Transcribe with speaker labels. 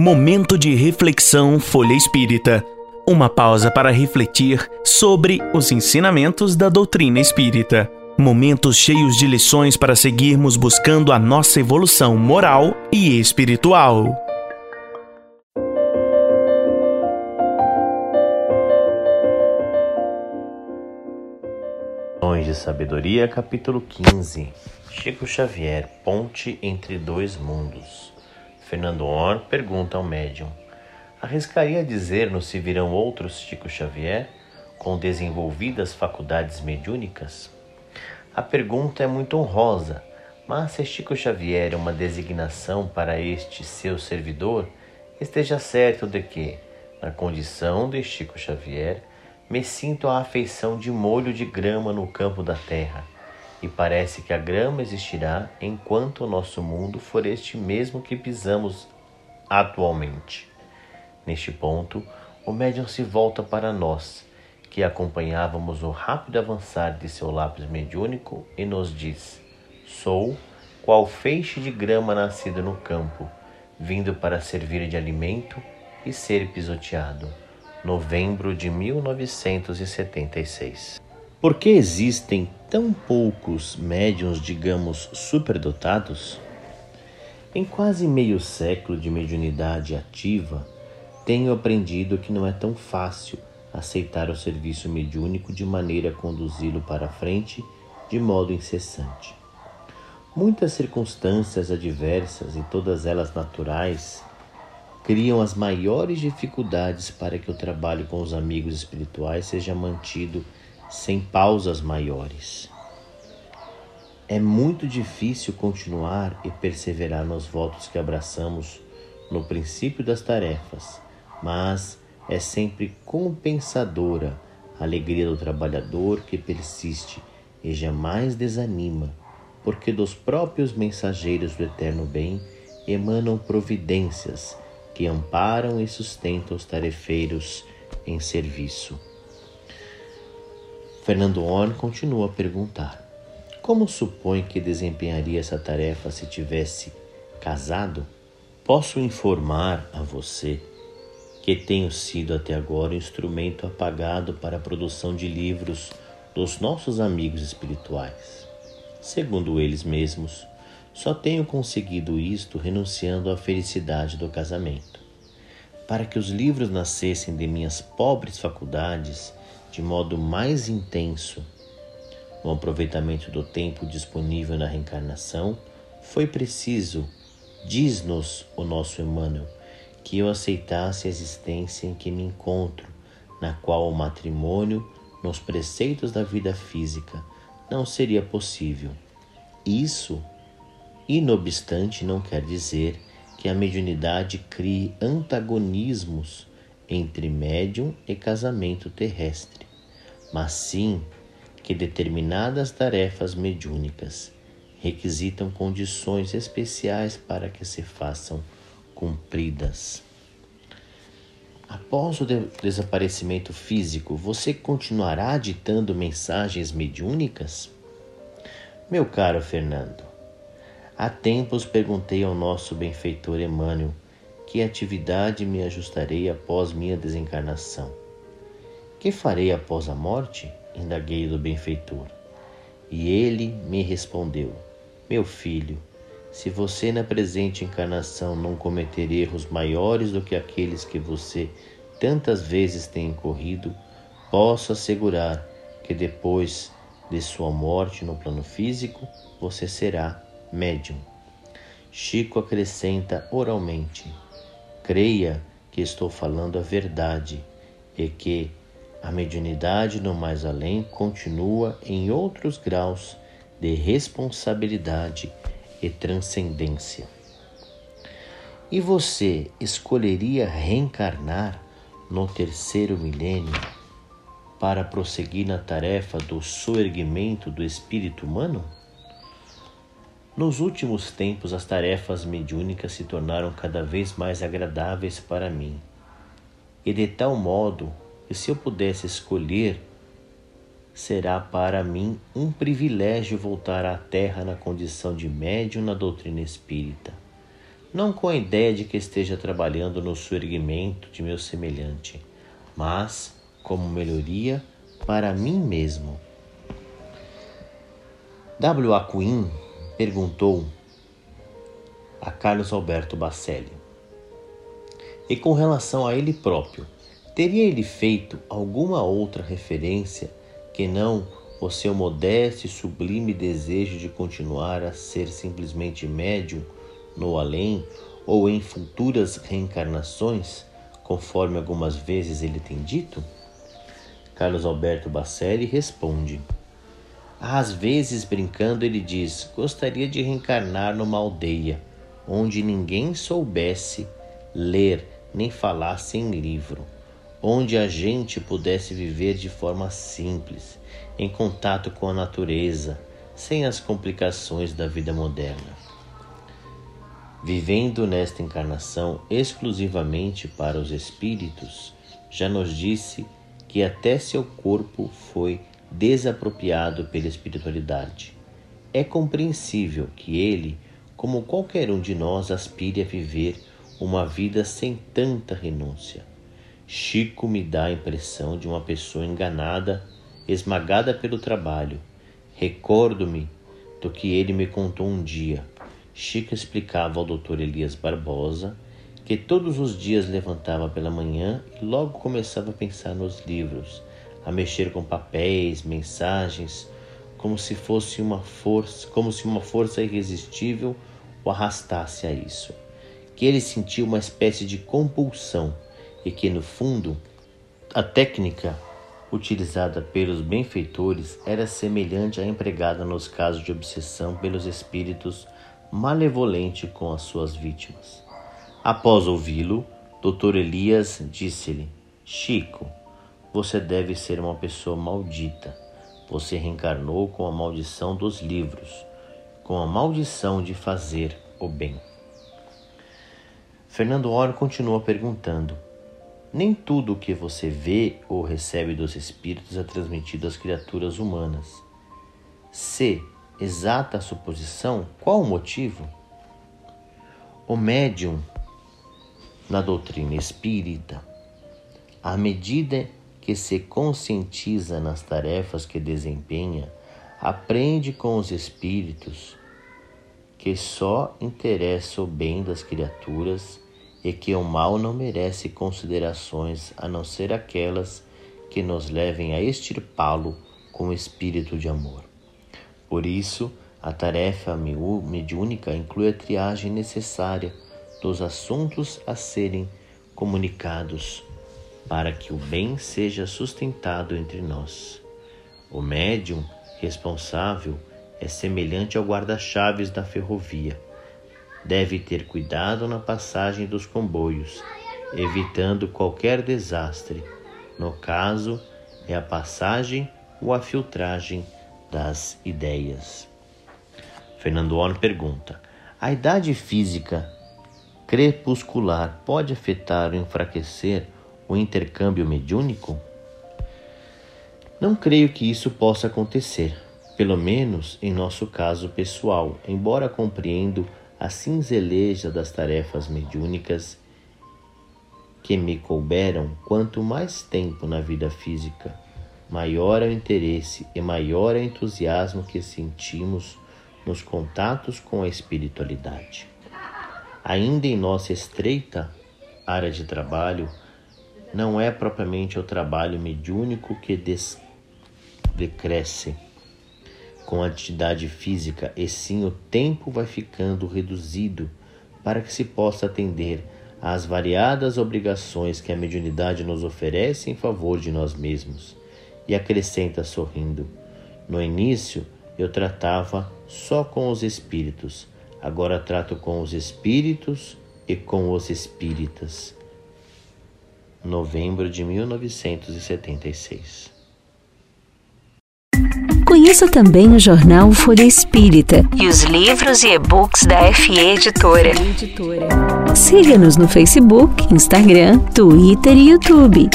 Speaker 1: Momento de reflexão Folha Espírita. Uma pausa para refletir sobre os ensinamentos da doutrina espírita. Momentos cheios de lições para seguirmos buscando a nossa evolução moral e espiritual.
Speaker 2: Lições de Sabedoria, capítulo 15. Chico Xavier, Ponte entre dois mundos. Fernando Orr pergunta ao médium: Arriscaria dizer-nos se virão outros Chico Xavier com desenvolvidas faculdades mediúnicas? A pergunta é muito honrosa, mas se Chico Xavier é uma designação para este seu servidor, esteja certo de que, na condição de Chico Xavier, me sinto a afeição de molho de grama no campo da terra e parece que a grama existirá enquanto o nosso mundo for este mesmo que pisamos atualmente. Neste ponto, o médium se volta para nós, que acompanhávamos o rápido avançar de seu lápis mediúnico, e nos diz: Sou qual feixe de grama nascido no campo, vindo para servir de alimento e ser pisoteado. Novembro de 1976. Por que existem tão poucos médiums, digamos, superdotados? Em quase meio século de mediunidade ativa, tenho aprendido que não é tão fácil aceitar o serviço mediúnico de maneira a conduzi-lo para frente de modo incessante. Muitas circunstâncias adversas, e todas elas naturais, criam as maiores dificuldades para que o trabalho com os amigos espirituais seja mantido sem pausas maiores. É muito difícil continuar e perseverar nos votos que abraçamos no princípio das tarefas, mas é sempre compensadora a alegria do trabalhador que persiste e jamais desanima, porque dos próprios mensageiros do eterno bem emanam providências que amparam e sustentam os tarefeiros em serviço. Fernando Horn continua a perguntar: Como supõe que desempenharia essa tarefa se tivesse casado? Posso informar a você que tenho sido até agora um instrumento apagado para a produção de livros dos nossos amigos espirituais. Segundo eles mesmos, só tenho conseguido isto renunciando à felicidade do casamento. Para que os livros nascessem de minhas pobres faculdades, de modo mais intenso no aproveitamento do tempo disponível na reencarnação, foi preciso, diz-nos o nosso Emmanuel, que eu aceitasse a existência em que me encontro, na qual o matrimônio, nos preceitos da vida física, não seria possível. Isso, inobstante, não quer dizer que a mediunidade crie antagonismos entre médium e casamento terrestre, mas sim que determinadas tarefas mediúnicas requisitam condições especiais para que se façam cumpridas. Após o de desaparecimento físico, você continuará ditando mensagens mediúnicas? Meu caro Fernando, há tempos perguntei ao nosso benfeitor Emmanuel que atividade me ajustarei após minha desencarnação? Que farei após a morte? indaguei do benfeitor. E ele me respondeu: Meu filho, se você na presente encarnação não cometer erros maiores do que aqueles que você tantas vezes tem incorrido, posso assegurar que depois de sua morte no plano físico, você será médium. Chico acrescenta oralmente: creia que estou falando a verdade e que a mediunidade no mais além continua em outros graus de responsabilidade e transcendência. E você escolheria reencarnar no terceiro milênio para prosseguir na tarefa do soerguimento do espírito humano? Nos últimos tempos, as tarefas mediúnicas se tornaram cada vez mais agradáveis para mim, e de tal modo que, se eu pudesse escolher, será para mim um privilégio voltar à Terra na condição de médium na doutrina espírita. não com a ideia de que esteja trabalhando no surgimento de meu semelhante, mas como melhoria para mim mesmo. W. A. Quinn perguntou a Carlos Alberto Bacelli. E com relação a ele próprio, teria ele feito alguma outra referência que não o seu modesto e sublime desejo de continuar a ser simplesmente médium no além ou em futuras reencarnações, conforme algumas vezes ele tem dito? Carlos Alberto Bacelli responde: Às vezes, brincando, ele diz: Gostaria de reencarnar numa aldeia onde ninguém soubesse ler nem falasse em livro, onde a gente pudesse viver de forma simples, em contato com a natureza, sem as complicações da vida moderna. Vivendo nesta encarnação exclusivamente para os espíritos, já nos disse que até seu corpo foi desapropriado pela espiritualidade. É compreensível que ele, como qualquer um de nós, aspire a viver uma vida sem tanta renúncia. Chico me dá a impressão de uma pessoa enganada, esmagada pelo trabalho. Recordo-me do que ele me contou um dia Chica explicava ao Dr. Elias Barbosa que todos os dias levantava pela manhã e logo começava a pensar nos livros, a mexer com papéis, mensagens, como se fosse uma força, como se uma força irresistível o arrastasse a isso. Que ele sentia uma espécie de compulsão e que no fundo a técnica utilizada pelos benfeitores era semelhante à empregada nos casos de obsessão pelos espíritos malevolente com as suas vítimas. Após ouvi-lo, Dr. Elias disse-lhe: Chico, você deve ser uma pessoa maldita. Você reencarnou com a maldição dos livros, com a maldição de fazer o bem. Fernando Oro continua perguntando: Nem tudo o que você vê ou recebe dos espíritos é transmitido às criaturas humanas. Se exata a suposição, qual o motivo? O médium, na doutrina espírita, à medida que se conscientiza nas tarefas que desempenha, aprende com os espíritos que só interessa o bem das criaturas e que o mal não merece considerações a não ser aquelas que nos levem a extirpá-lo com espírito de amor. Por isso, a tarefa mediúnica inclui a triagem necessária dos assuntos a serem comunicados para que o bem seja sustentado entre nós. O médium responsável é semelhante ao guarda-chaves da ferrovia. Deve ter cuidado na passagem dos comboios, evitando qualquer desastre. No caso, é a passagem ou a filtragem das ideias. Fernando Orn pergunta: a idade física crepuscular pode afetar ou enfraquecer o intercâmbio mediúnico? Não creio que isso possa acontecer, pelo menos em nosso caso pessoal, embora compreendo a cinzeleja das tarefas mediúnicas que me couberam quanto mais tempo na vida física maior é o interesse e maior é o entusiasmo que sentimos nos contatos com a espiritualidade. Ainda em nossa estreita área de trabalho, não é propriamente o trabalho mediúnico que des decresce com a atividade física, e sim o tempo vai ficando reduzido para que se possa atender às variadas obrigações que a mediunidade nos oferece em favor de nós mesmos e acrescenta sorrindo: No início eu tratava só com os espíritos, agora trato com os espíritos e com os espíritas. Novembro de 1976.
Speaker 3: Conheça também o jornal Folha Espírita e os livros e e-books da FE Editora. Siga-nos no Facebook, Instagram, Twitter e YouTube.